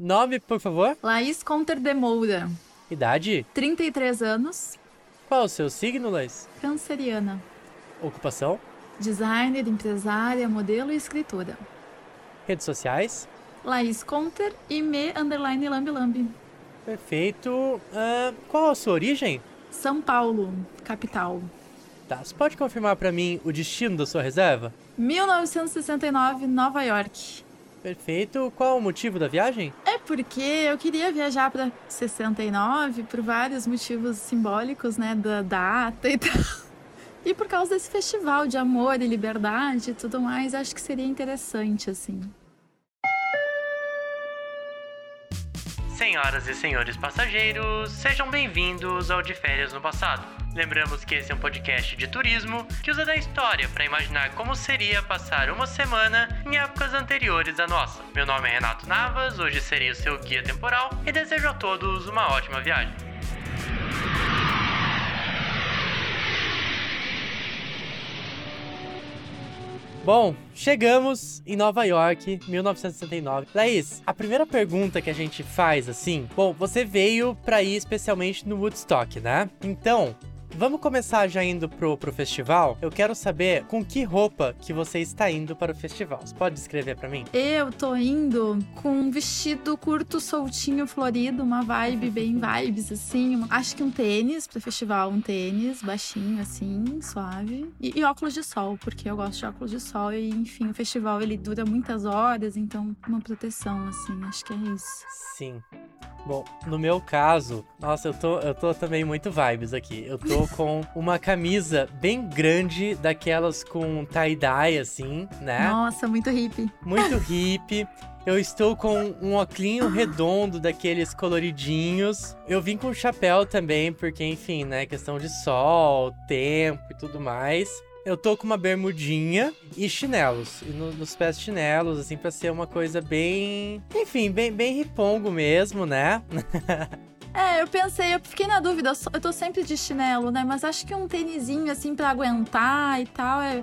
Nome, por favor? Laís Conter de Moura, Idade? 33 anos, Qual o seu signo, Laís? canceriana. Ocupação? Designer, empresária, modelo e escritora. Redes sociais? Laís Conter e me underline lambi lambi. Perfeito. Ah, qual a sua origem? São Paulo, capital. Tá, você pode confirmar pra mim o destino da sua reserva? 1969, Nova York. Perfeito. Qual o motivo da viagem? É porque eu queria viajar para 69 por vários motivos simbólicos, né, da data e tal. E por causa desse festival de amor e liberdade e tudo mais, acho que seria interessante assim. Senhoras e senhores passageiros, sejam bem-vindos ao De Férias no Passado. Lembramos que esse é um podcast de turismo que usa da história para imaginar como seria passar uma semana em épocas anteriores à nossa. Meu nome é Renato Navas, hoje serei o seu guia temporal e desejo a todos uma ótima viagem. Bom, chegamos em Nova York, 1969. Laís, a primeira pergunta que a gente faz assim, bom, você veio pra ir especialmente no Woodstock, né? Então, Vamos começar já indo pro, pro festival. Eu quero saber com que roupa que você está indo para o festival. Você pode descrever pra mim? Eu tô indo com um vestido curto, soltinho, florido, uma vibe bem vibes assim. Acho que um tênis pro festival, um tênis baixinho assim, suave. E, e óculos de sol, porque eu gosto de óculos de sol e enfim, o festival ele dura muitas horas, então uma proteção assim, acho que é isso. Sim. Bom, no meu caso, nossa, eu tô, eu tô também muito vibes aqui. Eu tô com uma camisa bem grande, daquelas com tie-dye, assim, né? Nossa, muito hippie. Muito hippie. Eu estou com um óculos redondo daqueles coloridinhos. Eu vim com chapéu também, porque, enfim, né? Questão de sol, tempo e tudo mais. Eu tô com uma bermudinha e chinelos. E no- nos pés chinelos, assim, pra ser uma coisa bem. Enfim, bem, bem ripongo mesmo, né? É, eu pensei, eu fiquei na dúvida, eu tô sempre de chinelo, né? Mas acho que um tênisinho assim pra aguentar e tal é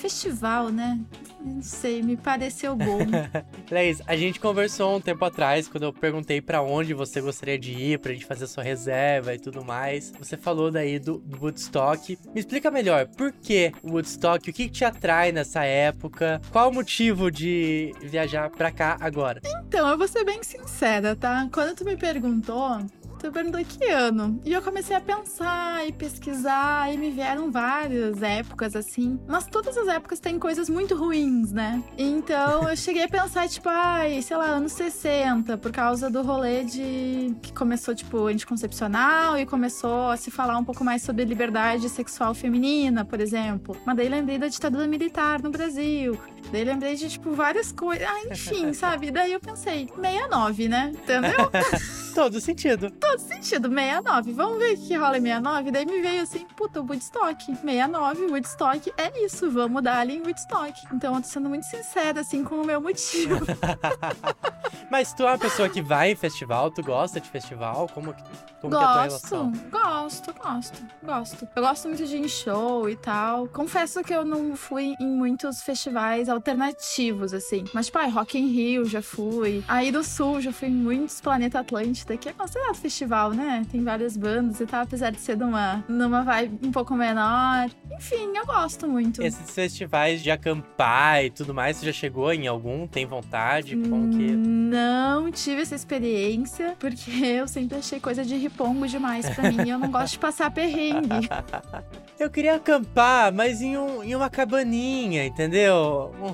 festival, né? Não sei, me pareceu bom. Leis, a gente conversou um tempo atrás, quando eu perguntei pra onde você gostaria de ir, pra gente fazer sua reserva e tudo mais. Você falou daí do, do Woodstock. Me explica melhor, por que o Woodstock? O que, que te atrai nessa época? Qual o motivo de viajar pra cá agora? Então, eu vou ser bem sincera, tá? Quando tu me perguntou, tu perguntou que ano. E eu comecei a pensar e pesquisar, e me vieram várias épocas, assim. Mas todas as épocas têm coisas muito ruins, né? Então eu cheguei a pensar, tipo, ai, sei lá, anos 60, por causa do rolê de. que começou, tipo, anticoncepcional e começou a se falar um pouco mais sobre liberdade sexual feminina, por exemplo. Mas daí lembrei da ditadura militar no Brasil. Daí lembrei de, tipo, várias coisas. Ah, enfim, sabe? Daí eu pensei, 69, né? Entendeu? Todo sentido. Todo sentido, 69. Vamos ver o que rola em 69. Daí me veio assim, puta, Woodstock. 69, Woodstock é isso. Vamos dar ali em Woodstock. Então eu tô sendo muito sincera, assim, com o meu motivo. Mas tu é uma pessoa que vai em festival? Tu gosta de festival? Como, que- como que é a tua gosto, relação? gosto, gosto, gosto. Eu gosto muito de ir em show e tal. Confesso que eu não fui em muitos festivais alternativos, assim. Mas, tipo, Rock in Rio já fui. Aí do Sul já fui em muitos Planeta Atlântida, que é considerado festival, né? Tem várias bandas e tal, apesar de ser numa, numa vibe um pouco menor. Enfim, eu gosto muito. Esses festivais de acampar e tudo mais, você já chegou em algum? Tem vontade? Como que. Não tive essa experiência, porque eu sempre achei coisa de ripongo demais pra mim. eu não gosto de passar perrengue. Eu queria acampar, mas em, um, em uma cabaninha, entendeu?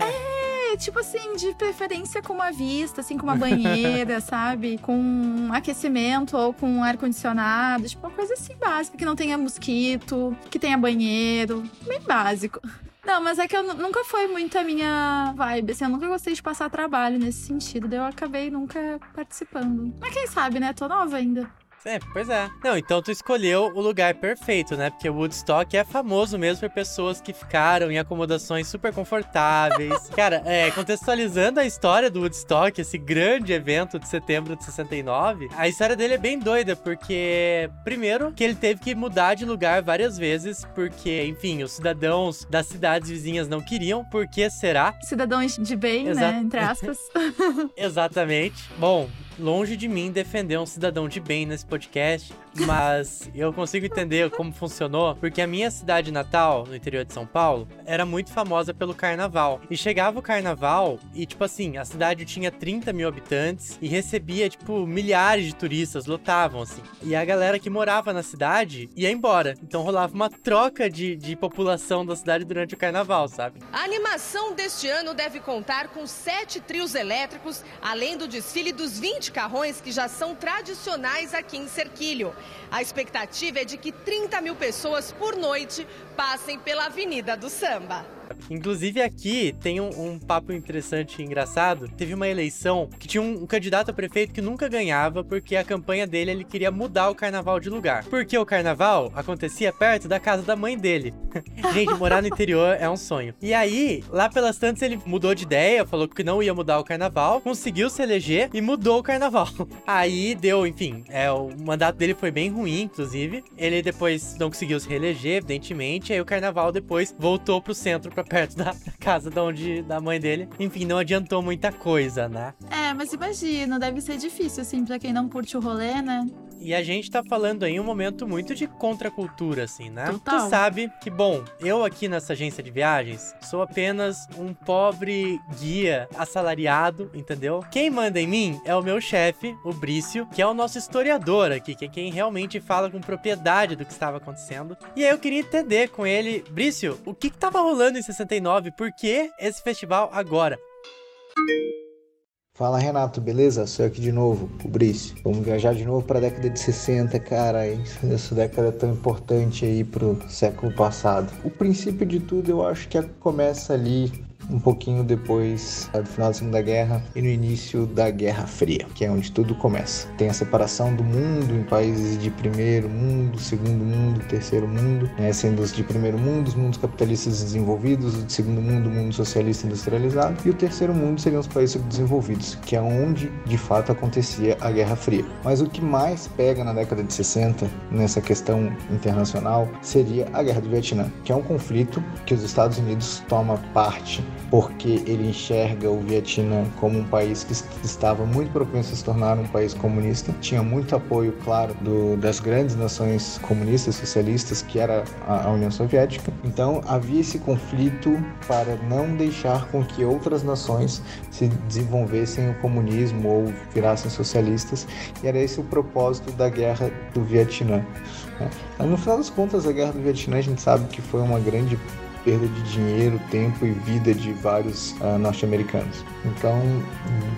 É, tipo assim, de preferência com uma vista, assim, com uma banheira, sabe? Com um aquecimento ou com um ar-condicionado. Tipo, uma coisa assim básica, que não tenha mosquito, que tenha banheiro. Bem básico. Não, mas é que eu nu- nunca foi muito a minha vibe, assim, eu nunca gostei de passar trabalho nesse sentido, daí eu acabei nunca participando. Mas quem sabe, né? Tô nova ainda. É, pois é. Não, então tu escolheu o lugar perfeito, né? Porque o Woodstock é famoso mesmo por pessoas que ficaram em acomodações super confortáveis. Cara, é, contextualizando a história do Woodstock, esse grande evento de setembro de 69, a história dele é bem doida, porque, primeiro, que ele teve que mudar de lugar várias vezes, porque, enfim, os cidadãos das cidades vizinhas não queriam. Por que será? Cidadãos de bem, Exa- né? Entre aspas. Exatamente. Bom, longe de mim defender um cidadão de bem nesse podcast, mas eu consigo entender como funcionou, porque a minha cidade natal, no interior de São Paulo, era muito famosa pelo carnaval. E chegava o carnaval e, tipo assim, a cidade tinha 30 mil habitantes e recebia, tipo, milhares de turistas, lotavam, assim. E a galera que morava na cidade ia embora. Então rolava uma troca de, de população da cidade durante o carnaval, sabe? A animação deste ano deve contar com sete trios elétricos, além do desfile dos 20 carrões que já são tradicionais aqui em Serquilho. A expectativa é de que 30 mil pessoas por noite passem pela Avenida do Samba. Inclusive aqui tem um, um papo interessante e engraçado. Teve uma eleição que tinha um, um candidato a prefeito que nunca ganhava porque a campanha dele ele queria mudar o carnaval de lugar. Porque o carnaval acontecia perto da casa da mãe dele. Gente, morar no interior é um sonho. E aí, lá pelas tantas ele mudou de ideia, falou que não ia mudar o carnaval, conseguiu se eleger e mudou o carnaval. Aí deu, enfim, é, o mandato dele foi bem ruim, inclusive. Ele depois não conseguiu se reeleger, evidentemente. Aí o carnaval depois voltou pro centro, pra perto da, casa da, onde, da mãe dele. Enfim, não adiantou muita coisa, né? É, mas imagina, deve ser difícil, assim, pra quem não curte o rolê, né? E a gente tá falando aí um momento muito de contracultura, assim, né? Total. Tu sabe que, bom, eu aqui nessa agência de viagens sou apenas um pobre guia assalariado, entendeu? Quem manda em mim é o meu chefe, o Brício, que é o nosso historiador aqui, que é quem realmente fala com propriedade do que estava acontecendo. E aí eu queria entender com ele, Brício, o que que tava rolando em 69? Por que esse festival agora? Fala Renato, beleza? Sou eu aqui de novo, o Brício. Vamos viajar de novo para a década de 60, cara. Essa década é tão importante aí pro século passado. O princípio de tudo eu acho que começa ali um pouquinho depois do final da Segunda Guerra e no início da Guerra Fria, que é onde tudo começa. Tem a separação do mundo em países de primeiro mundo, segundo mundo, terceiro mundo, né? sendo os de primeiro mundo, os mundos capitalistas desenvolvidos, o de segundo mundo, o mundo socialista industrializado, e o terceiro mundo seriam os países subdesenvolvidos, que é onde de fato acontecia a Guerra Fria. Mas o que mais pega na década de 60 nessa questão internacional seria a Guerra do Vietnã, que é um conflito que os Estados Unidos toma parte porque ele enxerga o Vietnã como um país que estava muito propenso a se tornar um país comunista. Tinha muito apoio, claro, do, das grandes nações comunistas, socialistas, que era a, a, União Soviética. Então havia esse conflito para não deixar com que outras nações se desenvolvessem o comunismo ou virassem socialistas. E era esse o propósito da Guerra do Vietnã. Né? No final das contas, a Guerra do Vietnã a gente sabe que foi uma grande perda de dinheiro, tempo e vida de vários uh, norte-americanos. Então,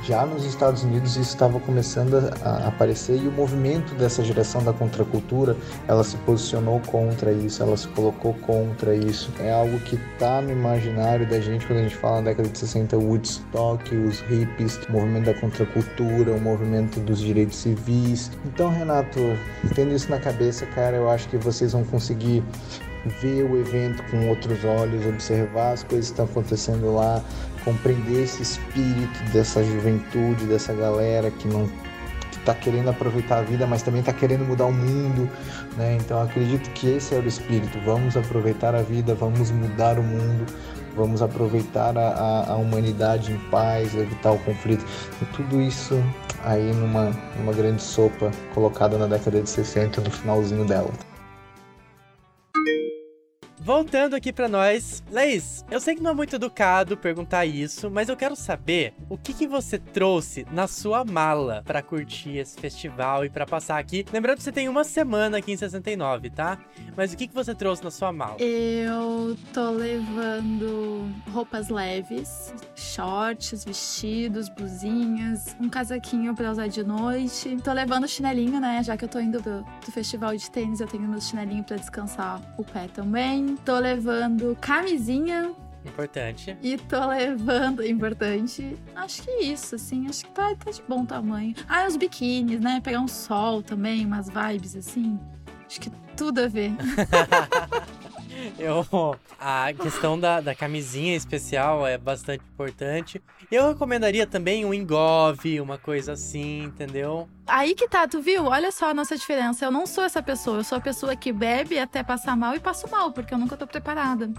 já nos Estados Unidos isso estava começando a, aparecer e o movimento dessa geração da contracultura, ela se posicionou contra isso, ela se colocou contra isso. É algo que está no imaginário da gente quando a gente fala na década de 60, Woodstock, os hippies, o movimento da contracultura, o movimento dos direitos civis. Então, Renato, tendo isso na cabeça, cara, eu acho que vocês vão conseguir ver o evento com outros olhos, observar as coisas que estão acontecendo lá, compreender esse espírito dessa juventude, dessa galera que não está querendo aproveitar a vida, mas também está querendo mudar o mundo, né? Então acredito que esse é o espírito. Vamos aproveitar a vida, vamos mudar o mundo, vamos aproveitar a, a, a humanidade em paz, evitar o conflito. E tudo isso aí numa, numa grande sopa colocada na década de 60, no finalzinho dela. Voltando aqui para nós, Leis, eu sei que não é muito educado perguntar isso, mas eu quero saber o que, que você trouxe na sua mala para curtir esse festival e para passar aqui. Lembrando que você tem uma semana aqui em 69, tá? Mas o que, que você trouxe na sua mala? Eu tô levando roupas leves, shorts, vestidos, blusinhas, um casaquinho para usar de noite. Tô levando chinelinho, né? Já que eu tô indo do, do festival de tênis, eu tenho meu chinelinho para descansar o pé também. Tô levando camisinha Importante. E tô levando, importante. Acho que isso, assim, acho que tá, tá de bom tamanho. Ah, os biquínis, né? Pegar um sol também, umas vibes assim. Acho que tudo a ver. Eu, a questão da, da camisinha especial é bastante importante. Eu recomendaria também um engove, uma coisa assim, entendeu? Aí que tá, tu viu? Olha só a nossa diferença. Eu não sou essa pessoa. Eu sou a pessoa que bebe até passar mal e passo mal, porque eu nunca tô preparada.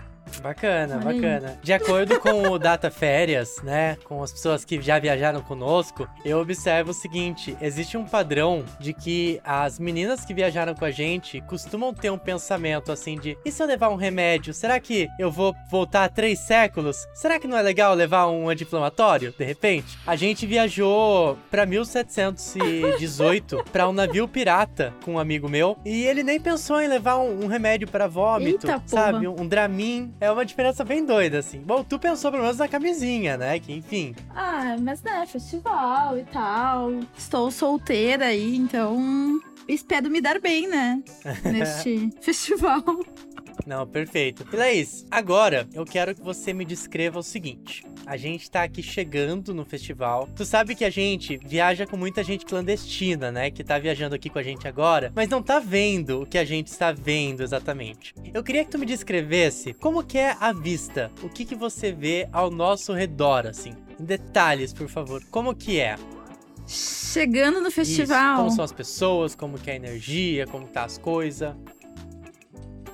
Bacana, Olha bacana. Aí. De acordo com o Data Férias, né, com as pessoas que já viajaram conosco, eu observo o seguinte: existe um padrão de que as meninas que viajaram com a gente costumam ter um pensamento assim de: e se eu levar um remédio? Será que eu vou voltar três séculos? Será que não é legal levar um anti-inflamatório, de repente? A gente viajou pra 1718 para um navio pirata com um amigo meu e ele nem pensou em levar um, um remédio para vômito, Eita, sabe? Um, um Dramin é uma diferença bem doida, assim. Bom, tu pensou pelo menos na camisinha, né? Que enfim. Ah, mas né, festival e tal. Estou solteira aí, então espero me dar bem, né? Neste festival. Não, perfeito. E Laís, agora eu quero que você me descreva o seguinte. A gente tá aqui chegando no festival. Tu sabe que a gente viaja com muita gente clandestina, né? Que tá viajando aqui com a gente agora, mas não tá vendo o que a gente está vendo exatamente. Eu queria que tu me descrevesse como que é a vista. O que que você vê ao nosso redor, assim. Em detalhes, por favor. Como que é? Chegando no festival. Isso. Como são as pessoas, como que é a energia, como tá as coisas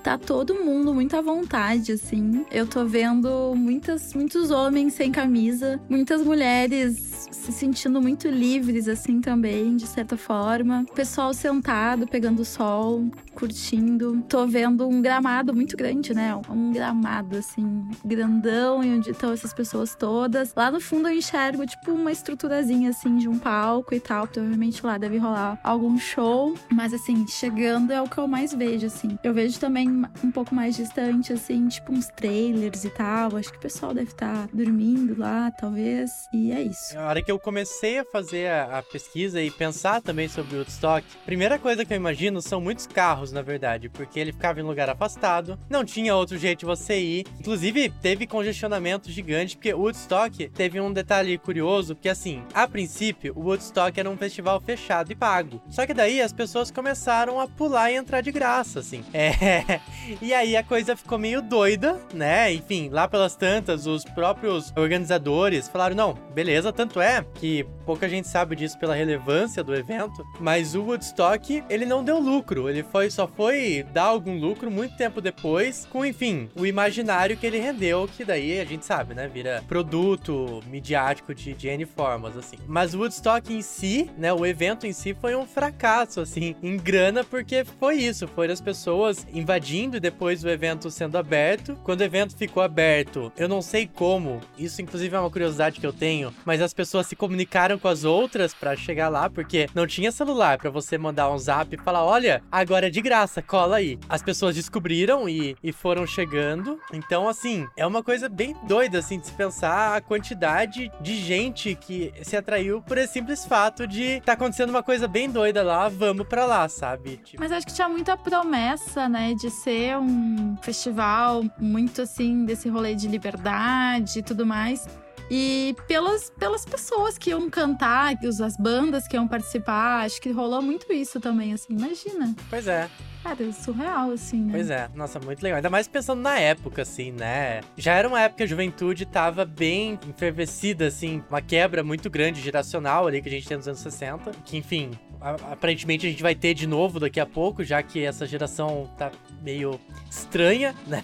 tá todo mundo muito à vontade, assim. Eu tô vendo muitas, muitos homens sem camisa, muitas mulheres se sentindo muito livres, assim, também, de certa forma. Pessoal sentado, pegando sol, curtindo. Tô vendo um gramado muito grande, né? Um gramado, assim, grandão, e onde estão essas pessoas todas. Lá no fundo eu enxergo, tipo, uma estruturazinha, assim, de um palco e tal. Provavelmente lá deve rolar algum show. Mas, assim, chegando é o que eu mais vejo, assim. Eu vejo também um pouco mais distante, assim, tipo uns trailers e tal. Acho que o pessoal deve estar tá dormindo lá, talvez. E é isso. Hora que eu comecei a fazer a, a pesquisa e pensar também sobre o Woodstock, primeira coisa que eu imagino são muitos carros, na verdade, porque ele ficava em lugar afastado, não tinha outro jeito de você ir. Inclusive, teve congestionamento gigante, porque o Woodstock teve um detalhe curioso, que assim, a princípio, o Woodstock era um festival fechado e pago. Só que daí as pessoas começaram a pular e entrar de graça, assim. É, e aí a coisa ficou meio doida, né? Enfim, lá pelas tantas, os próprios organizadores falaram: não, beleza, tanto é que pouca gente sabe disso pela relevância do evento, mas o Woodstock, ele não deu lucro, ele foi só foi dar algum lucro muito tempo depois, com enfim, o imaginário que ele rendeu, que daí a gente sabe, né, vira produto midiático de, de N formas, assim. Mas o Woodstock em si, né, o evento em si foi um fracasso, assim, em grana, porque foi isso, foi as pessoas invadindo e depois o evento sendo aberto. Quando o evento ficou aberto, eu não sei como, isso inclusive é uma curiosidade que eu tenho, mas as pessoas se comunicaram com as outras para chegar lá, porque não tinha celular para você mandar um zap e falar: olha, agora é de graça, cola aí. As pessoas descobriram e, e foram chegando. Então, assim, é uma coisa bem doida, assim, de se pensar a quantidade de gente que se atraiu por esse simples fato de tá acontecendo uma coisa bem doida lá, vamos pra lá, sabe? Tipo... Mas acho que tinha muita promessa, né, de ser um festival muito assim, desse rolê de liberdade e tudo mais. E pelas, pelas pessoas que iam cantar, as bandas que iam participar, acho que rolou muito isso também, assim, imagina. Pois é. Cara, é surreal, assim, né? Pois é, nossa, muito legal. Ainda mais pensando na época, assim, né? Já era uma época que a juventude tava bem enfervecida, assim, uma quebra muito grande geracional ali que a gente tem nos anos 60. Que, enfim, aparentemente a gente vai ter de novo daqui a pouco, já que essa geração tá meio estranha, né?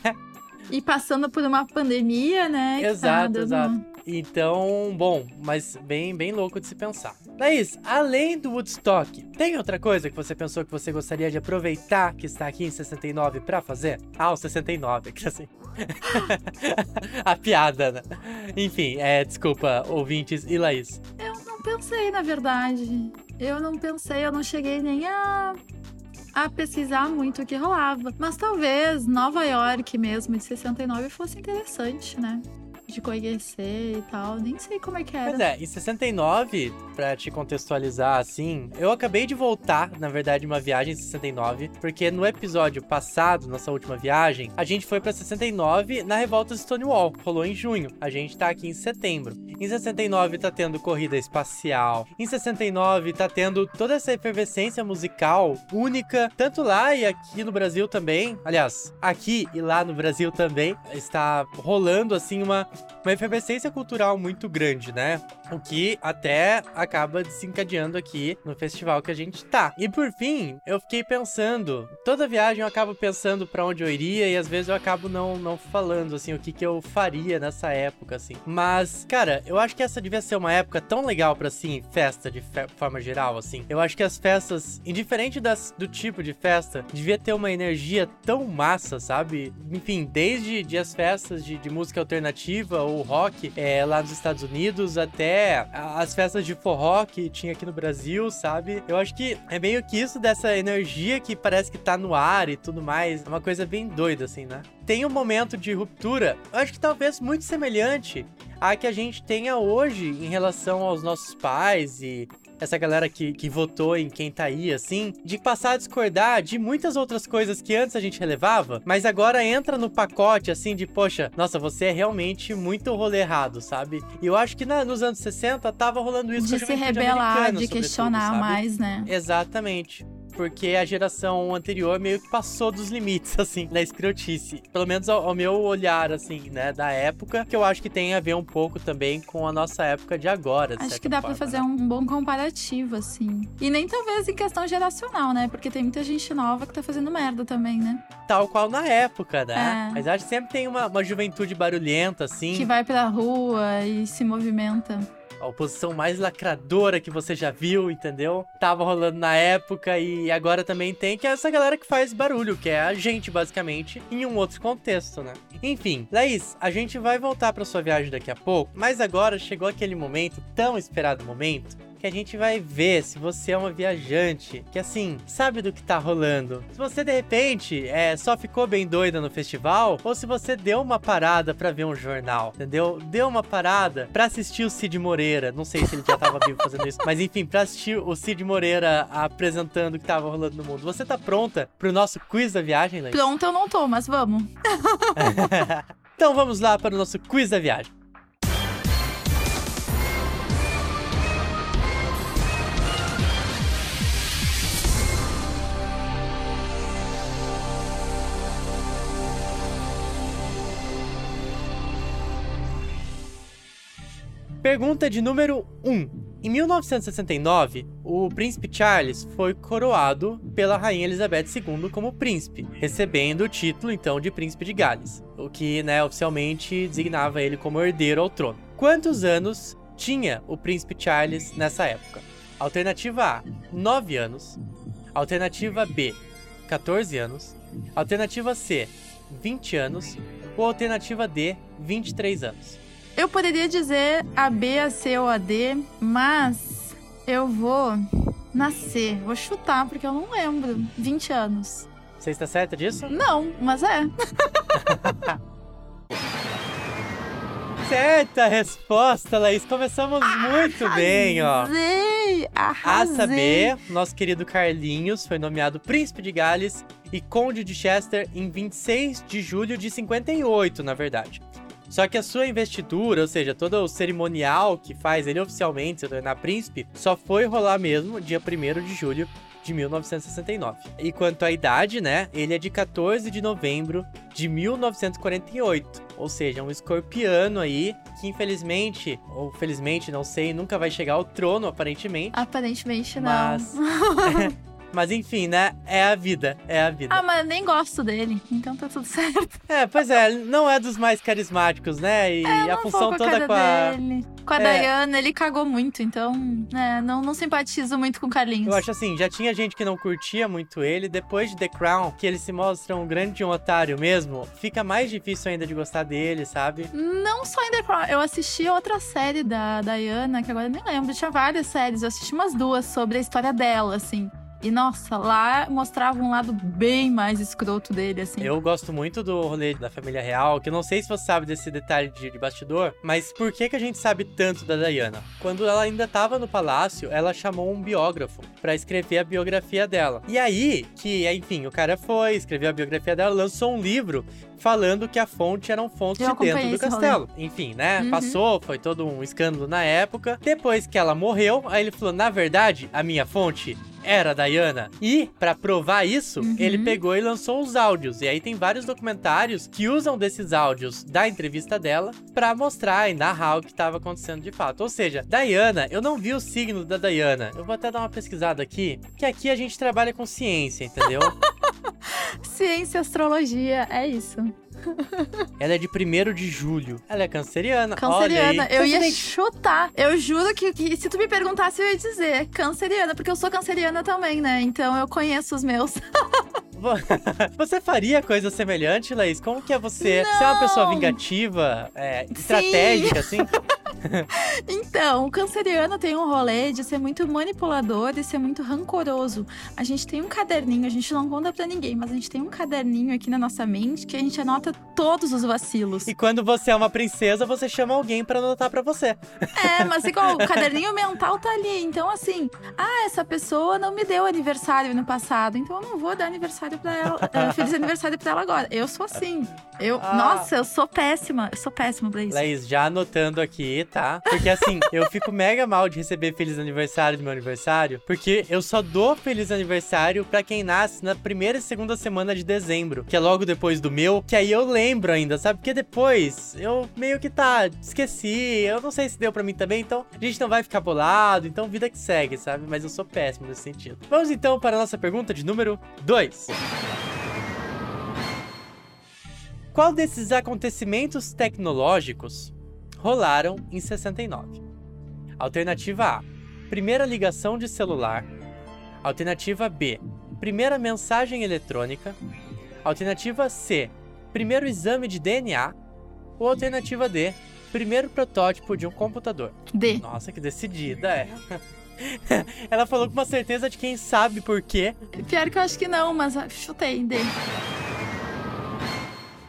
E passando por uma pandemia, né? Exato, tá exato. Então, bom, mas bem, bem louco de se pensar. Laís, além do Woodstock, tem outra coisa que você pensou que você gostaria de aproveitar que está aqui em 69 para fazer? Ah, o 69, que assim. A piada, né? Enfim, é, desculpa, ouvintes e Laís. Eu não pensei, na verdade. Eu não pensei, eu não cheguei nem a a pesquisar muito o que rolava. Mas talvez Nova York mesmo, de 69, fosse interessante, né? De conhecer e tal. Nem sei como é que era. Pois é, em 69, pra te contextualizar assim, eu acabei de voltar, na verdade, uma viagem em 69, porque no episódio passado, nossa última viagem, a gente foi pra 69 na revolta Stonewall, rolou em junho. A gente tá aqui em setembro. Em 69 tá tendo corrida espacial. Em 69 tá tendo toda essa efervescência musical única, tanto lá e aqui no Brasil também. Aliás, aqui e lá no Brasil também está rolando assim uma uma efervescência cultural muito grande, né? O que até acaba desencadeando aqui no festival que a gente tá. E por fim, eu fiquei pensando, toda viagem eu acabo pensando para onde eu iria e às vezes eu acabo não, não falando assim o que, que eu faria nessa época assim. Mas, cara, eu acho que essa devia ser uma época tão legal para assim, festa de fe forma geral assim. Eu acho que as festas, indiferente das, do tipo de festa, devia ter uma energia tão massa, sabe? Enfim, desde de as festas de, de música alternativa ou rock é, lá nos Estados Unidos até as festas de forró que tinha aqui no Brasil, sabe? Eu acho que é meio que isso dessa energia que parece que tá no ar e tudo mais. É uma coisa bem doida, assim, né? Tem um momento de ruptura, eu acho que talvez muito semelhante a que a gente tenha hoje em relação aos nossos pais e essa galera que, que votou em quem tá aí, assim, de passar a discordar de muitas outras coisas que antes a gente relevava, mas agora entra no pacote, assim, de, poxa, nossa, você é realmente muito rolê errado, sabe? E eu acho que na, nos anos 60 tava rolando isso De se rebelar, de questionar mais, né? Exatamente. Porque a geração anterior meio que passou dos limites, assim, da escrotice. Pelo menos ao, ao meu olhar, assim, né, da época, que eu acho que tem a ver um pouco também com a nossa época de agora. de Acho que dá pra forma, fazer né? um bom comparativo, assim. E nem talvez em questão geracional, né? Porque tem muita gente nova que tá fazendo merda também, né? Tal qual na época, né? É. Mas acho que sempre tem uma, uma juventude barulhenta, assim. Que vai pra rua e se movimenta. A oposição mais lacradora que você já viu, entendeu? Tava rolando na época e agora também tem, que é essa galera que faz barulho, que é a gente, basicamente, em um outro contexto, né? Enfim, Laís, a gente vai voltar pra sua viagem daqui a pouco, mas agora chegou aquele momento, tão esperado momento, que a gente vai ver se você é uma viajante que, assim, sabe do que tá rolando. Se você, de repente, é, só ficou bem doida no festival, ou se você deu uma parada pra ver um jornal, entendeu? Deu uma parada pra assistir o Cid Moreira. Não sei se ele já tava vivo fazendo isso, mas enfim, pra assistir o Cid Moreira apresentando o que tava rolando no mundo. Você tá pronta pro nosso quiz da viagem, Laís? Pronto, eu não tô, mas vamos. então vamos lá para o nosso quiz da viagem. Pergunta de número 1. Em 1969, o príncipe Charles foi coroado pela rainha Elizabeth II como príncipe, recebendo o título então de príncipe de Gales, o que, né, oficialmente designava ele como herdeiro ao trono. Quantos anos tinha o príncipe Charles nessa época? Alternativa A: 9 anos. Alternativa B: 14 anos. Alternativa C: 20 anos. Ou alternativa D: 23 anos. Eu poderia dizer a B, a C ou a D, mas eu vou na C. Vou chutar, porque eu não lembro. 20 anos. Você está certa disso? Não, mas é. Certa resposta, Laís. Começamos muito bem, ó. Arrasei! A saber, nosso querido Carlinhos foi nomeado Príncipe de Gales e Conde de Chester em 26 de julho de 58, na verdade. Só que a sua investidura, ou seja, todo o cerimonial que faz ele oficialmente se tornar príncipe, só foi rolar mesmo dia 1 de julho de 1969. E quanto à idade, né, ele é de 14 de novembro de 1948, ou seja, um escorpiano aí que infelizmente, ou felizmente, não sei, nunca vai chegar ao trono aparentemente. Aparentemente não. Mas. Mas enfim, né? É a vida. É a vida. Ah, mas eu nem gosto dele, então tá tudo certo. É, pois é, não é dos mais carismáticos, né? E É, a função com a toda com a. dele. Com a É. Diana, ele cagou muito, então, né, não, não simpatizo muito com o Carlinhos. Eu acho assim, já tinha gente que não curtia muito ele. Depois de The Crown, que ele se mostra um grande um otário mesmo, fica mais difícil ainda de gostar dele, sabe? Não só em The Crown, eu assisti outra série da Diana, que agora eu nem lembro, tinha várias séries, eu assisti umas duas sobre a história dela, assim. E nossa, lá mostrava um lado bem mais escroto dele, assim. Eu gosto muito do rolê da família real, que eu não sei se você sabe desse detalhe de, de bastidor, mas por que, que a gente sabe tanto da Diana? Quando ela ainda estava no palácio, ela chamou um biógrafo para escrever a biografia dela. E aí, que, enfim, o cara foi, escreveu a biografia dela, lançou um livro falando que a fonte eram fontes Eu de dentro do castelo. Enfim, né? Uhum. Passou, foi todo um escândalo na época. Depois que ela morreu, aí ele falou: na verdade, a minha fonte era a Diana. E, pra provar isso, Uhum. ele pegou e lançou os áudios. E aí tem vários documentários que usam desses áudios da entrevista dela pra mostrar e narrar o que tava acontecendo de fato. Ou seja, Diana, eu não vi o signo da Diana. Eu vou até dar uma pesquisada aqui, que aqui a gente trabalha com ciência, entendeu? Ciência, astrologia, é isso. Ela é de 1 de julho. Ela é canceriana. Canceriana. Olha aí. Eu ia chutar. Eu juro que, que se tu me perguntasse, eu ia dizer canceriana, porque eu sou canceriana também, né? Então eu conheço os meus. Você faria coisa semelhante, Laís? Como que é você? Você é uma pessoa Não. vingativa, é, estratégica, assim? Então, o canceriano tem um rolê de ser muito manipulador e ser muito rancoroso. A gente tem um caderninho, a gente não conta pra ninguém, mas a gente tem um caderninho aqui na nossa mente que a gente anota todos os vacilos. E quando você é uma princesa, você chama alguém pra anotar pra você. É, mas igual, o caderninho mental tá ali. Então, assim, ah, essa pessoa não me deu aniversário no passado, então eu não vou dar aniversário pra ela, eh, feliz aniversário pra ela agora. Eu sou assim. Eu, Ah. nossa, eu sou péssima. Eu sou péssima pra isso. Laís, já anotando aqui, tá? Porque assim, eu fico mega mal de receber feliz aniversário do meu aniversário, porque eu só dou feliz aniversário pra quem nasce na primeira e segunda semana de dezembro, que é logo depois do meu, que aí eu lembro ainda, sabe? Porque depois eu meio que tá, esqueci, eu não sei se deu pra mim também, então a gente não vai ficar bolado, então vida que segue, sabe? Mas eu sou péssimo nesse sentido. Vamos então para a nossa pergunta de número 2. Qual desses acontecimentos tecnológicos rolaram em 69? Alternativa A: primeira ligação de celular. Alternativa B: primeira mensagem eletrônica. Alternativa C: primeiro exame de DNA. Ou alternativa D: primeiro protótipo de um computador. D. Nossa, que decidida é. Ela falou com uma certeza de quem sabe por quê. Pior que eu acho que não, mas ah, chutei D.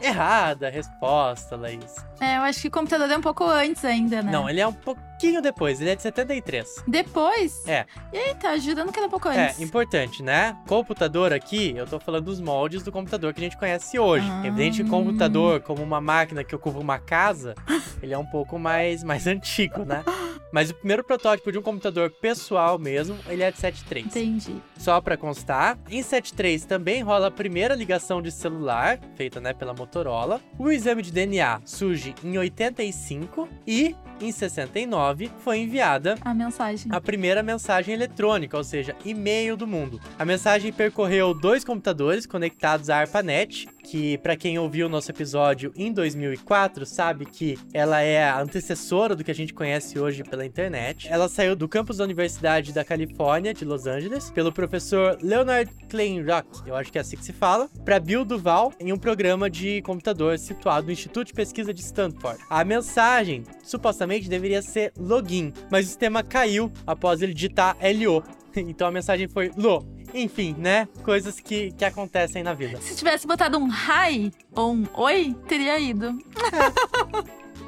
Errada a resposta, Laís. É, eu acho que o computador é um pouco antes ainda, né? Não, ele é um pouquinho depois, ele é de 73. Depois? É. E aí, tá ajudando que era um pouco É, antes. importante, né? Computador aqui, eu tô falando dos moldes do computador que a gente conhece hoje. Ah. É evidente que computador, como uma máquina que ocupa uma casa, ele é um pouco mais, mais antigo, né? Mas o primeiro protótipo de um computador pessoal mesmo, ele é de 73. Entendi. Só pra constar, em 73 também rola a primeira ligação de celular, feita né, pela Motorola. O exame de DNA surge em 85 e em 69 foi enviada A mensagem. a primeira mensagem eletrônica, ou seja, e-mail do mundo. A mensagem percorreu dois computadores conectados à ARPANET, que para quem ouviu o nosso episódio em 2004 sabe que ela é a antecessora do que a gente conhece hoje pela internet. Ela saiu do campus da Universidade da Califórnia de Los Angeles pelo professor Leonard Kleinrock, eu acho que é assim que se fala, para Bill Duval em um programa de computador situado no Instituto de Pesquisa de Stanford. A mensagem supostamente deveria ser login, mas o sistema caiu após ele digitar LO. Então a mensagem foi LO. Enfim, né? Coisas que, que acontecem na vida. Se tivesse botado um hi ou um oi, teria ido.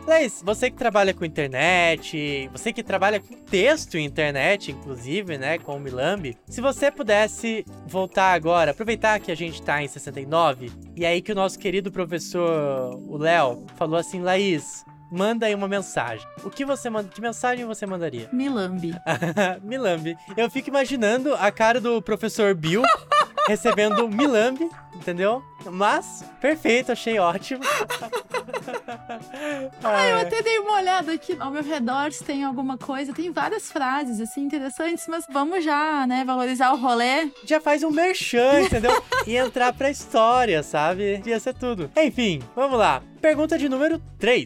Leis, você que trabalha com internet, você que trabalha com texto em internet, inclusive, né, com o Milambi, se você pudesse voltar agora, aproveitar que a gente tá em 69, e aí que o nosso querido professor, o Léo, falou assim, Laís, manda aí uma mensagem. O que você manda? Que mensagem você mandaria? Milambi. Milambi. Eu fico imaginando a cara do professor Bill recebendo Milambi, entendeu? Mas, perfeito, achei ótimo. Ah, eu Ai, até dei uma olhada aqui ao meu redor se tem alguma coisa. Tem várias frases, assim, interessantes, mas vamos já, né, valorizar o rolê. já faz um merchan, entendeu? e entrar pra história, sabe? Ia ser tudo. Enfim, vamos lá. Pergunta de número 3.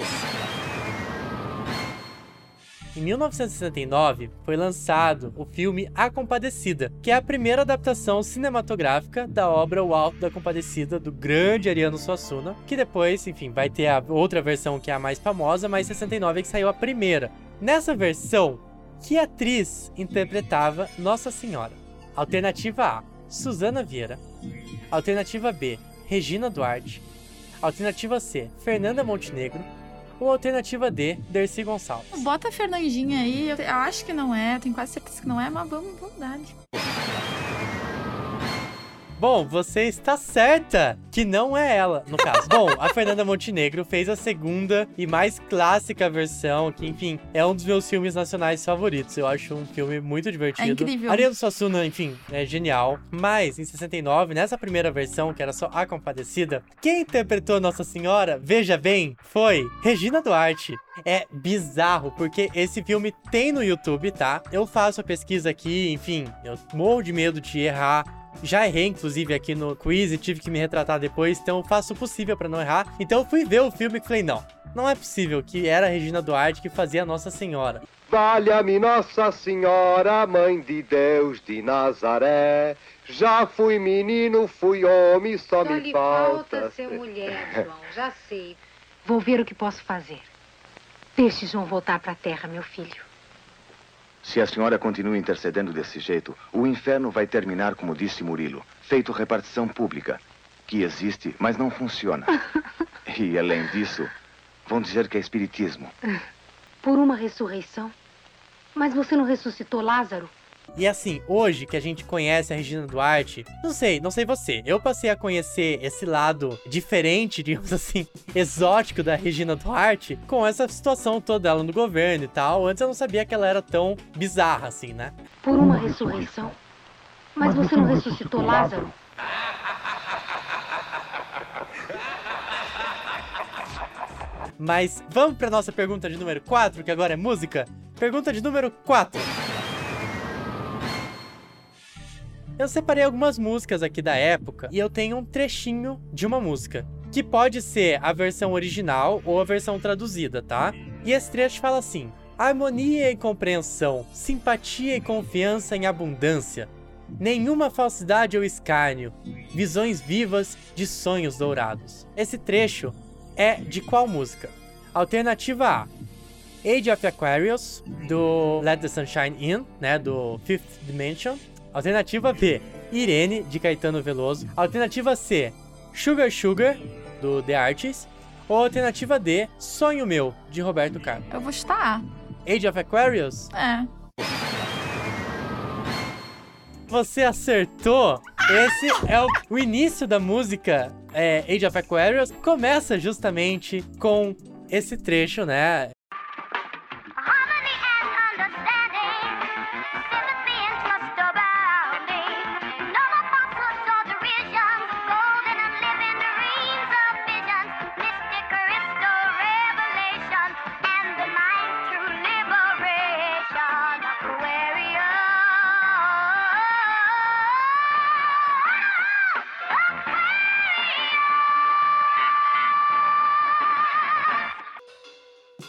Em 1969, foi lançado o filme A Compadecida, que é a primeira adaptação cinematográfica da obra O Alto da Compadecida, do grande Ariano Suassuna, que depois, enfim, vai ter a outra versão que é a mais famosa, mas em 69 é que saiu a primeira. Nessa versão, que atriz interpretava Nossa Senhora? Alternativa A, Suzana Vieira. Alternativa B, Regina Duarte. Alternativa C, Fernanda Montenegro. Ou alternativa D, Dercy Gonçalves. Bota a Fernandinha aí, eu acho que não é, tenho quase certeza que não é, mas vamos, vamos dar. Bom, você está certa que não é ela, no caso. Bom, a Fernanda Montenegro fez a segunda e mais clássica versão, que, enfim, é um dos meus filmes nacionais favoritos. Eu acho um filme muito divertido. É incrível. Ariano Suassuna, enfim, é genial. Mas, em 69, nessa primeira versão, que era só A Compadecida, quem interpretou Nossa Senhora, veja bem, foi Regina Duarte. É bizarro, porque esse filme tem no YouTube, tá? Eu faço a pesquisa aqui, enfim, eu morro de medo de errar. Já errei, inclusive, aqui no quiz e tive que me retratar depois, então eu faço o possível para não errar. Então eu fui ver o filme e falei, não, não é possível que era a Regina Duarte que fazia Nossa Senhora. Valha-me Nossa Senhora, Mãe de Deus de Nazaré. Já fui menino, fui homem, só, Só me lhe falta. falta ser mulher, João, já sei. Vou ver o que posso fazer. Deixe João voltar para a terra, meu filho. Se a senhora continua intercedendo desse jeito, o inferno vai terminar como disse Murilo, feito repartição pública, que existe, mas não funciona. E além disso, vão dizer que é espiritismo. Por uma ressurreição? Mas você não ressuscitou Lázaro? E assim, hoje que a gente conhece a Regina Duarte, não sei, não sei você, eu passei a conhecer esse lado diferente, digamos assim, exótico da Regina Duarte com essa situação toda dela no governo e tal. Antes eu não sabia que ela era tão bizarra assim, né? Por uma ressurreição? Mas você não ressuscitou Lázaro? Mas vamos pra nossa pergunta de número 4, que agora é música. Pergunta de número 4. Eu separei algumas músicas aqui da época e eu tenho um trechinho de uma música, que pode ser a versão original ou a versão traduzida, tá? E esse trecho fala assim: harmonia e compreensão, simpatia e confiança em abundância, nenhuma falsidade ou escárnio, visões vivas de sonhos dourados. Esse trecho é de qual música? Alternativa A: Age of Aquarius, do Let the Sunshine In, né, do Fifth Dimension. Alternativa B: Irene, de Caetano Veloso. Alternativa C: Sugar Sugar, do The Artists. Ou alternativa D: Sonho Meu, de Roberto Carlos. Eu vou chutar Age of Aquarius? É. Você acertou! Esse é o, o início da música é, Age of Aquarius. Começa justamente com esse trecho, né?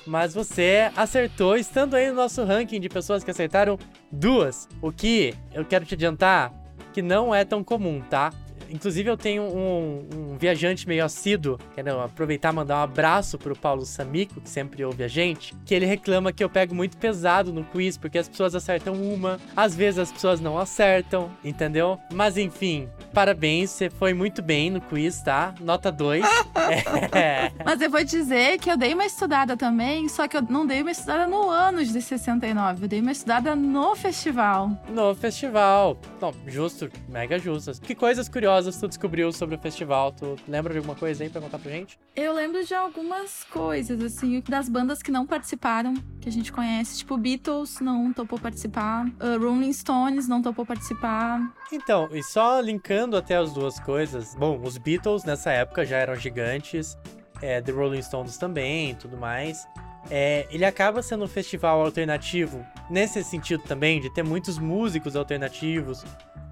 Mas você acertou, estando aí no nosso ranking de pessoas que acertaram duas. O que eu quero te adiantar que não é tão comum, tá? Inclusive, eu tenho um, um viajante meio assíduo. Quero aproveitar e mandar um abraço pro Paulo Samico, que sempre ouve a gente. Que ele reclama que eu pego muito pesado no quiz, porque as pessoas acertam uma, às vezes as pessoas não acertam, entendeu? Mas enfim, parabéns, você foi muito bem no quiz, tá? Nota 2. é. Mas eu vou dizer que eu dei uma estudada também, só que eu não dei uma estudada no ano de 69, eu dei uma estudada no festival. No festival. Bom, justo, mega justo. Que coisas curiosas tu descobriu sobre o festival? Tu lembra de alguma coisa aí pra contar pra gente? Eu lembro de algumas coisas, assim, das bandas que não participaram, que a gente conhece, tipo Beatles não topou participar, uh, Rolling Stones não topou participar. Então, e só linkando até as duas coisas. Bom, os Beatles nessa época já eram gigantes, é, The Rolling Stones também tudo mais. É, ele acaba sendo um festival alternativo nesse sentido também, de ter muitos músicos alternativos,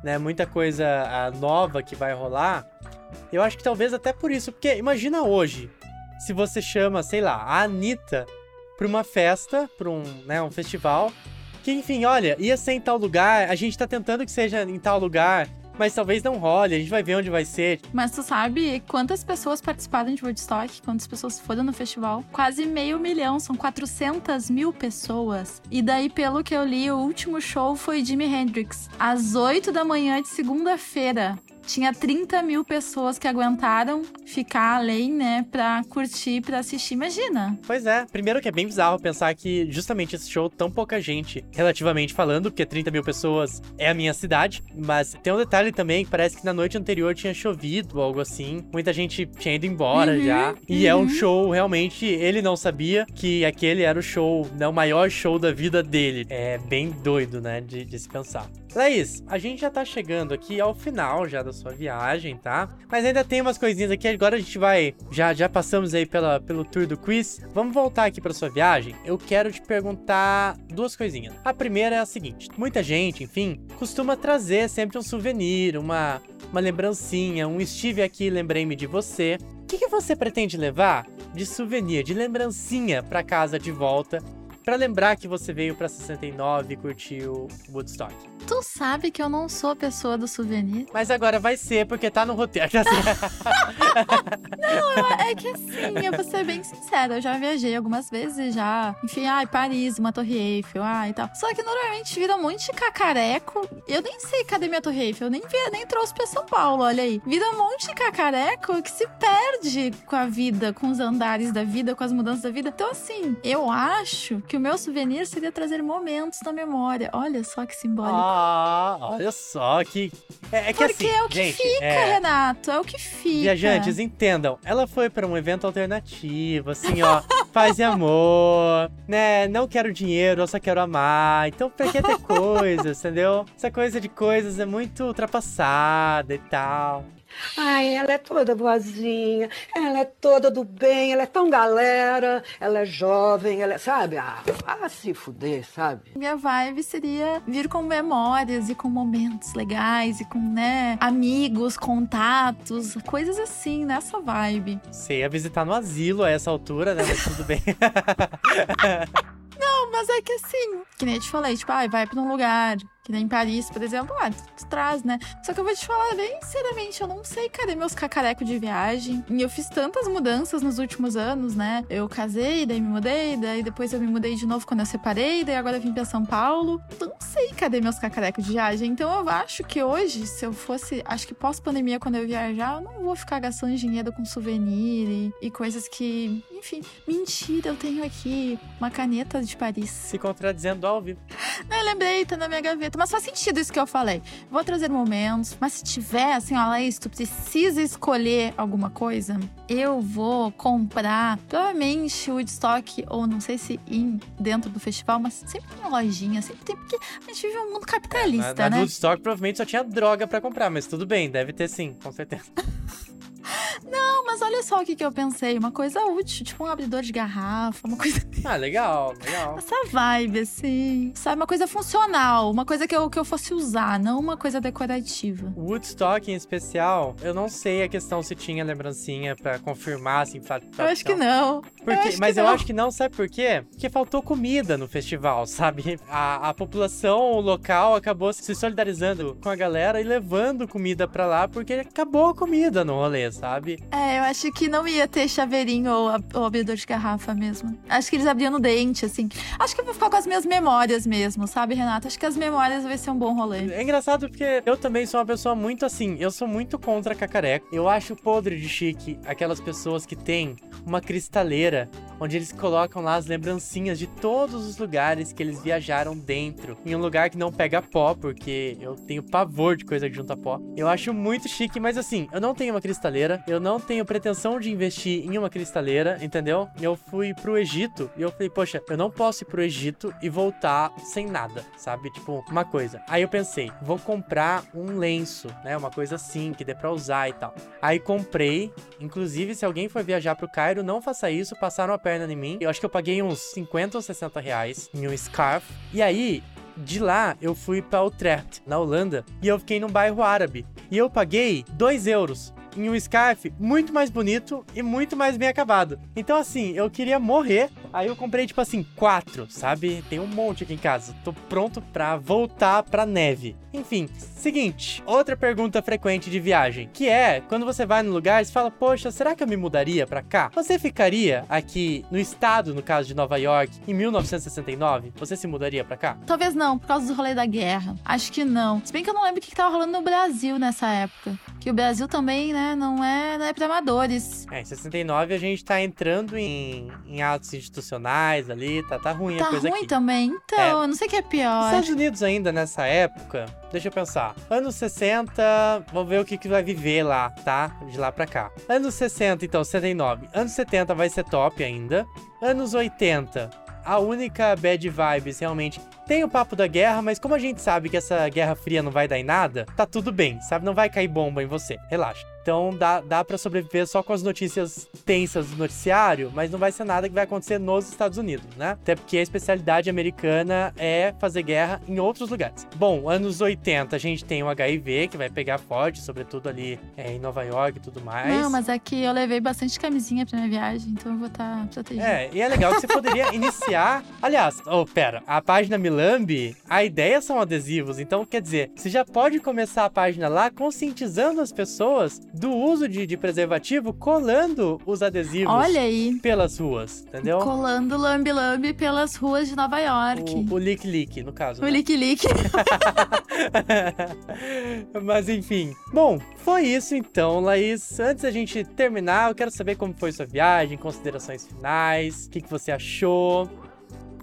né? Muita coisa nova que vai rolar. Eu acho que talvez até por isso, porque imagina hoje, se você chama, sei lá, a Anitta pra uma festa, pra um, né, um festival, que enfim, olha, ia ser em tal lugar, a gente tá tentando que seja em tal lugar, mas talvez não role, a gente vai ver onde vai ser. Mas tu sabe quantas pessoas participaram de Woodstock? Quantas pessoas foram no festival? Quase meio milhão, são 400 mil pessoas. E daí, pelo que eu li, o último show foi Jimi Hendrix, às 8 da manhã de segunda-feira. Tinha 30 mil pessoas que aguentaram ficar além, né, pra curtir, pra assistir. Imagina! Pois é, primeiro que é bem bizarro pensar que justamente esse show, tão pouca gente, relativamente falando, porque 30 mil pessoas é a minha cidade, mas tem um detalhe também que parece que na noite anterior tinha chovido algo assim, muita gente tinha ido embora Uhum, já, e é um uhum. show, realmente, ele não sabia que aquele era o show, né, o maior show da vida dele. É bem doido, né, de, de se pensar. Laís, a gente já tá chegando aqui ao final já da sua viagem, tá? Mas ainda tem umas coisinhas aqui, agora a gente vai, já já passamos aí pela, pelo tour do quiz. Vamos voltar aqui pra sua viagem. Eu quero te perguntar duas coisinhas. A primeira é a seguinte: muita gente, enfim, costuma trazer sempre um souvenir, uma uma lembrancinha, um estive aqui, lembrei-me de você. O que, que você pretende levar de souvenir, de lembrancinha pra casa de volta? Pra lembrar que você veio pra 69 e curtiu Woodstock. Tu sabe que eu não sou a pessoa do souvenir. Mas agora vai ser, porque tá no roteiro. É que assim, eu vou ser bem sincera, eu já viajei algumas vezes já. Enfim, ai, Paris, uma Torre Eiffel, ai e tal. Só que normalmente vira um monte de cacareco. Eu nem sei cadê minha Torre Eiffel, eu nem, vi, nem trouxe pra São Paulo, olha aí. Vira um monte de cacareco que se perde com a vida, com os andares da vida, com as mudanças da vida. Então, assim, eu acho que o meu souvenir seria trazer momentos na memória. Olha só que simbólico. Ah, olha só que. É, é que Porque assim, é o que gente, fica, é, Renato, é o que fica. Viajantes, entendam. Ela foi pra um evento alternativo, assim, ó. paz e amor, né? Não quero dinheiro, eu só quero amar. Então, pra que ter coisas, entendeu? Essa coisa de coisas é muito ultrapassada e tal. Ai, ela é toda boazinha, ela é toda do bem, ela é tão galera, ela é jovem, ela é, sabe? Ah, vá se fuder, sabe? Minha vibe seria vir com memórias e com momentos legais e com, né, amigos, contatos, coisas assim, nessa vibe. Você ia visitar no asilo a essa altura, né? Mas tudo bem. Não, mas é que assim, que nem eu te falei, tipo, ai, vai pra um lugar, que nem Paris, por exemplo, ah, tu, traz, né? Só que eu vou te falar bem sinceramente, eu não sei cadê meus cacarecos de viagem. E eu fiz tantas mudanças nos últimos anos, né? Eu casei, daí me mudei, daí depois eu me mudei de novo quando eu separei, daí agora eu vim pra São Paulo. Eu não sei cadê meus cacarecos de viagem. Então eu acho que hoje, se eu fosse, acho que pós-pandemia, quando eu viajar, eu não vou ficar gastando dinheiro com souvenir e, e coisas que. Enfim, mentira, eu tenho aqui uma caneta de Paris. Se contradizendo ao vivo. Eu lembrei, tá na minha gaveta. Mas faz sentido isso que eu falei. Vou trazer momentos, mas se tiver, assim, ó, Laís, tu precisa escolher alguma coisa, eu vou comprar, provavelmente, o Woodstock, ou não sei se em, dentro do festival, mas sempre tem lojinha, sempre tem, porque a gente vive um mundo Na, capitalista, na né? Woodstock provavelmente só tinha droga pra comprar, mas tudo bem, deve ter sim, com certeza. Não, mas olha só o que, que eu pensei. Uma coisa útil, tipo um abridor de garrafa, uma coisa Ah, legal, legal. Essa vibe, assim. Sabe, uma coisa funcional, uma coisa que eu, que eu fosse usar, não uma coisa decorativa. Woodstock em especial, eu não sei a questão se tinha lembrancinha pra confirmar, assim, pra, Eu acho que não. Porque, Eu acho mas eu não. acho que não, sabe por quê? Porque faltou comida no festival, sabe? A, a população local acabou se solidarizando com a galera e levando comida pra lá porque acabou a comida no rolê, sabe? É, eu acho que não ia ter chaveirinho ou, ou abridor de garrafa mesmo. Acho que eles abriam no dente, assim. Acho que eu vou ficar com as minhas memórias mesmo, sabe, Renata? Acho que as memórias vai ser um bom rolê. É engraçado porque eu também sou uma pessoa muito assim, eu sou muito contra cacareco. Eu acho podre de chique aquelas pessoas que têm uma cristaleira onde eles colocam lá as lembrancinhas de todos os lugares que eles viajaram dentro, em um lugar que não pega pó, porque eu tenho pavor de coisa que junta pó. Eu acho muito chique, mas assim, eu não tenho uma cristaleira, eu não tenho pretensão de investir em uma cristaleira, entendeu? Eu fui pro Egito e eu falei, poxa, eu não posso ir pro Egito e voltar sem nada, sabe? Tipo, uma coisa. Aí eu pensei, vou comprar um lenço, né? Uma coisa assim, que dê pra usar e tal. Aí comprei, inclusive se alguém for viajar pro Cairo, não faça isso, passaram a perna em mim. Eu acho que eu paguei uns 50 ou 60 reais em um scarf. E aí, de lá, eu fui pra Utrecht, na Holanda, e eu fiquei num bairro árabe. E eu paguei 2 euros em um scarf muito mais bonito e muito mais bem acabado. Então, assim, eu queria morrer. Aí eu comprei, tipo assim, quatro, sabe? Tem um monte aqui em casa. Tô pronto pra voltar pra neve. Enfim, Seguinte, outra pergunta frequente de viagem, que é quando você vai no lugar, você fala, poxa, será que eu me mudaria pra cá? Você ficaria aqui no estado, no caso de Nova York, em 1969? Você se mudaria pra cá? Talvez não, por causa do rolê da guerra. Acho que não. Se bem que eu não lembro o que tava rolando no Brasil nessa época. Que o Brasil também, né, não é, não é pra amadores. É, em 69 a gente tá entrando em, em atos institucionais ali, tá, tá ruim a Tá coisa ruim aqui. também? Então, É. não sei o que é pior. Estados Unidos ainda nessa época, deixa eu pensar. Anos 60, vamos ver o que, que vai viver lá, tá? De lá pra cá. Anos 60, então, 69. Anos 70 vai ser top ainda. Anos 80, a única bad vibes realmente. Tem o papo da guerra, mas como a gente sabe que essa guerra fria não vai dar em nada, tá tudo bem, sabe? Não vai cair bomba em você, relaxa. Então dá, dá para sobreviver só com as notícias tensas do noticiário, mas não vai ser nada que vai acontecer nos Estados Unidos, né? Até porque a especialidade americana é fazer guerra em outros lugares. Bom, anos 80 a gente tem o HIV, que vai pegar forte, sobretudo ali é, em Nova York e tudo mais. Não, mas aqui eu levei bastante camisinha pra minha viagem, então eu vou estar protegida. É, e é legal que você poderia iniciar. Aliás, oh, pera, a página Milambi, a ideia são adesivos, então quer dizer, você já pode começar a página lá conscientizando as pessoas do uso de, de preservativo, colando os adesivos pelas ruas, entendeu? colando lambe-lambe pelas ruas de Nova York. O, o lick lick, no caso. O né? lick lick. Mas enfim. Bom, foi isso então, Laís. Antes da gente terminar, eu quero saber como foi sua viagem, considerações finais, o que, que você achou.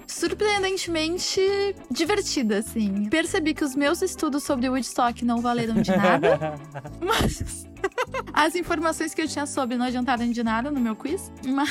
Surpreendentemente divertida, assim. Percebi que os meus estudos sobre Woodstock não valeram de nada. Mas as informações que eu tinha sobre não adiantaram de nada no meu quiz. Mas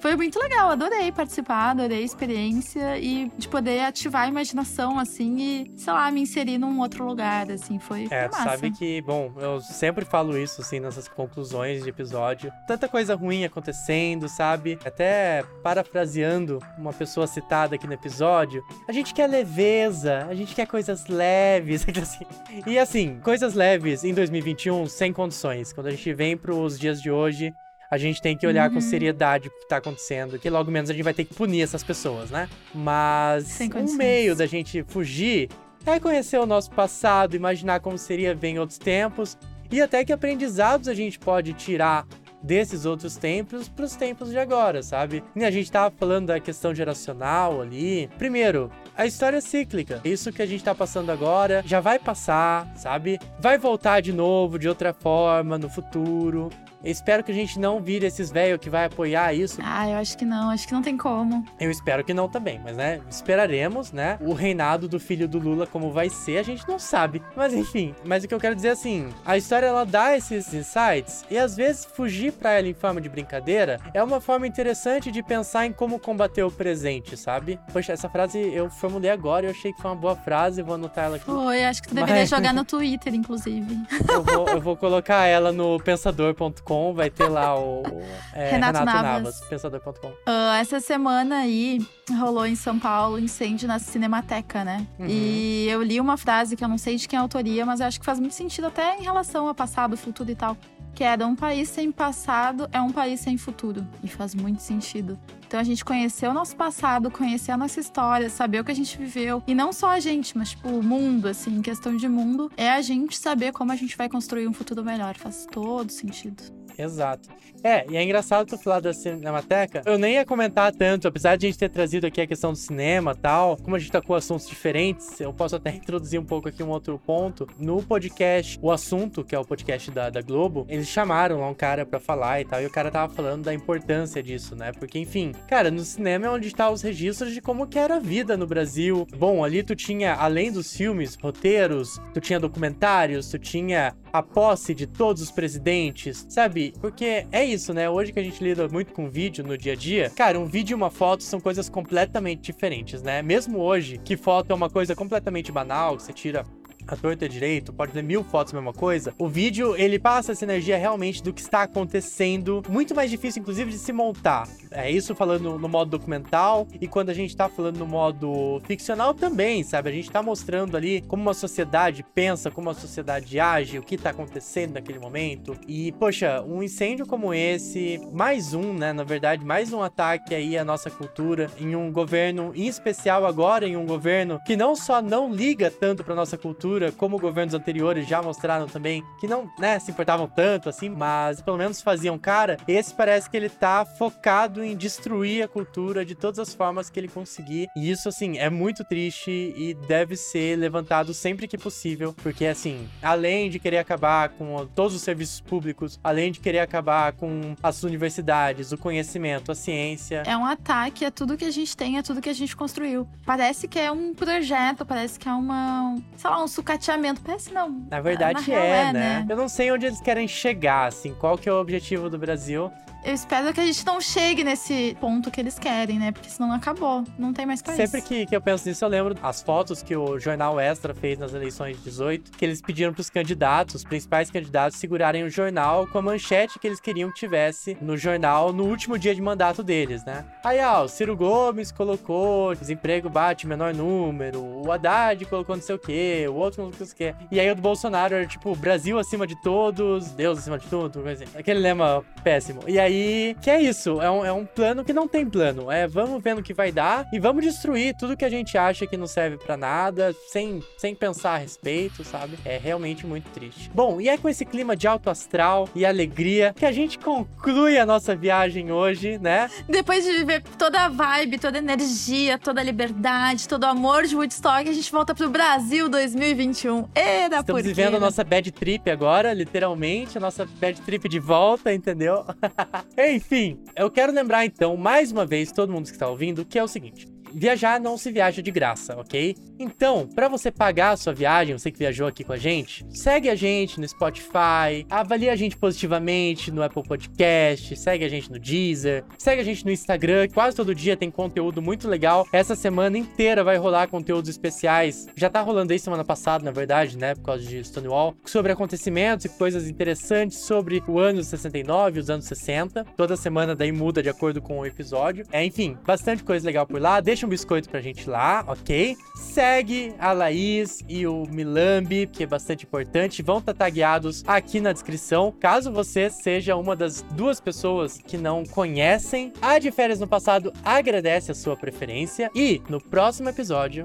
foi muito legal, adorei participar, adorei a experiência e de poder ativar a imaginação, assim, e, sei lá, me inserir num outro lugar, assim, foi, É, foi sabe que, bom, eu sempre falo isso, assim, nessas conclusões de episódio. Tanta coisa ruim acontecendo, sabe? Até parafraseando uma pessoa citada aqui no episódio, a gente quer leveza, a gente quer coisas leves, assim. E assim, coisas leves em 2021 sem condições. Quando a gente vem pros dias de hoje, a gente tem que olhar com Uhum. seriedade o que tá acontecendo, que logo menos a gente vai ter que punir essas pessoas, né? Mas um meio da gente fugir é conhecer o nosso passado, imaginar como seria ver em outros tempos e até que aprendizados a gente pode tirar desses outros tempos para os tempos de agora, sabe? E a gente tava falando da questão geracional ali. Primeiro, a história é cíclica. Isso que a gente tá passando agora já vai passar, sabe? Vai voltar de novo de outra forma no futuro. Eu espero que a gente não vire esses velhos que vai apoiar isso. Ah, eu acho que não, acho que não tem como. Eu espero que não também, mas né, esperaremos, né? O reinado do filho do Lula como vai ser, a gente não sabe. Mas enfim, mas o que eu quero dizer é assim, a história ela dá esses insights e às vezes fugir pra ela em forma de brincadeira é uma forma interessante de pensar em como combater o presente, sabe? Poxa, essa frase eu formulei agora e eu achei que foi uma boa frase, vou anotar ela aqui. Foi, acho que tu deveria Mas- jogar no Twitter, inclusive. Eu vou, eu vou colocar ela no pensador.com, vai ter lá o é, Renato Renato, Navas. Navas, pensador.com. Ah, essa semana aí rolou em São Paulo incêndio na Cinemateca, né? Uhum. E eu li uma frase que eu não sei de quem é a autoria, mas eu acho que faz muito sentido até em relação ao passado, futuro e tal. Que era um país sem passado é um país sem futuro. E faz muito sentido. Então a gente conhecer o nosso passado, conhecer a nossa história, saber o que a gente viveu. E não só a gente, mas tipo o mundo, assim, questão de mundo, é a gente saber como a gente vai construir um futuro melhor. Faz todo sentido. Exato. É, e é engraçado tu falar da Cinemateca. Eu nem ia comentar tanto, apesar de a gente ter trazido aqui a questão do cinema tal. Como a gente tá com assuntos diferentes, eu posso até introduzir um pouco aqui um outro ponto. No podcast, o assunto, que é o podcast da, da Globo, eles chamaram lá um cara pra falar e tal. E o cara tava falando da importância disso, né? Porque, enfim, cara, no cinema é onde tá os registros de como que era a vida no Brasil. Bom, ali tu tinha, além dos filmes, roteiros, tu tinha documentários, tu tinha a posse de todos os presidentes, sabe? Porque é isso, né? Hoje que a gente lida muito com vídeo no dia a dia, cara, um vídeo e uma foto são coisas completamente diferentes, né? Mesmo hoje, que foto é uma coisa completamente banal, que você tira a torta direito, pode ter mil fotos, a mesma coisa. O vídeo, ele passa essa energia realmente do que está acontecendo. Muito mais difícil, inclusive, de se montar. É isso falando no modo documental. E quando a gente tá falando no modo ficcional também, sabe? A gente tá mostrando ali como uma sociedade pensa, como a sociedade age, o que tá acontecendo naquele momento. E, poxa, um incêndio como esse, mais um, né? Na verdade, mais um ataque aí à nossa cultura, em um governo, em especial agora, em um governo que não só não liga tanto pra nossa cultura, como governos anteriores já mostraram também, que não, né, se importavam tanto assim, mas pelo menos faziam cara. Esse parece que ele tá focado em destruir a cultura de todas as formas que ele conseguir. E isso, assim, é muito triste e deve ser levantado sempre que possível, porque, assim, além de querer acabar com todos os serviços públicos, além de querer acabar com as universidades, o conhecimento, a ciência. É um ataque a tudo que a gente tem, a tudo que a gente construiu. Parece que é um projeto, parece que é uma, sei lá, um sucateamento. Parece não. Na verdade é, é, né? né? Eu não sei onde eles querem chegar, assim, qual que é o objetivo do Brasil. Eu espero que a gente não chegue nesse ponto que eles querem, né? Porque senão acabou. Não tem mais pra Sempre que, que eu penso nisso, eu lembro as fotos que o Jornal Extra fez nas eleições de 18, que eles pediram pros candidatos, os principais candidatos, segurarem o jornal com a manchete que eles queriam que tivesse no jornal no último dia de mandato deles, né? Aí, ó, o Ciro Gomes colocou desemprego bate menor número, o Haddad colocou não sei o quê, o outro não sei o quê. E aí o do Bolsonaro era tipo, Brasil acima de todos, Deus acima de tudo, coisa assim. aquele lema péssimo. E aí, que é isso, é um, é um plano que não tem plano. É, vamos vendo o que vai dar e vamos destruir tudo que a gente acha que não serve pra nada, sem, sem pensar a respeito, sabe? É realmente muito triste. Bom, e é com esse clima de alto astral e alegria que a gente conclui a nossa viagem hoje, né? Depois de viver toda a vibe, toda a energia, toda a liberdade, todo o amor de Woodstock, a gente volta pro Brasil 2021. Era Estamos por vivendo a né? nossa bad trip agora, literalmente, a nossa bad trip de volta, entendeu? Enfim, eu quero lembrar então, mais uma vez, todo mundo que está ouvindo, que é o seguinte. Viajar não se viaja de graça, ok? Então, para você pagar a sua viagem, você que viajou aqui com a gente, segue a gente no Spotify, avalia a gente positivamente no Apple Podcast, segue a gente no Deezer, segue a gente no Instagram, quase todo dia tem conteúdo muito legal. Essa semana inteira vai rolar conteúdos especiais. Já tá rolando aí semana passada, na verdade, né, por causa de Stonewall, sobre acontecimentos e coisas interessantes sobre o ano 69 e os anos 60. Toda semana daí muda de acordo com o episódio. É, enfim, bastante coisa legal por lá. Deixa deixa um biscoito pra gente lá, ok? Segue a Laís e o Milambi, que é bastante importante. Vão estar tá tagueados aqui na descrição. Caso você seja uma das duas pessoas que não conhecem, a de férias no passado agradece a sua preferência. E no próximo episódio,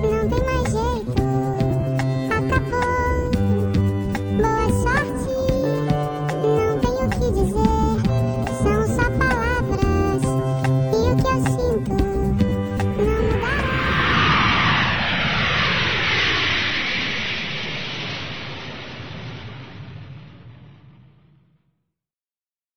Não tem mais.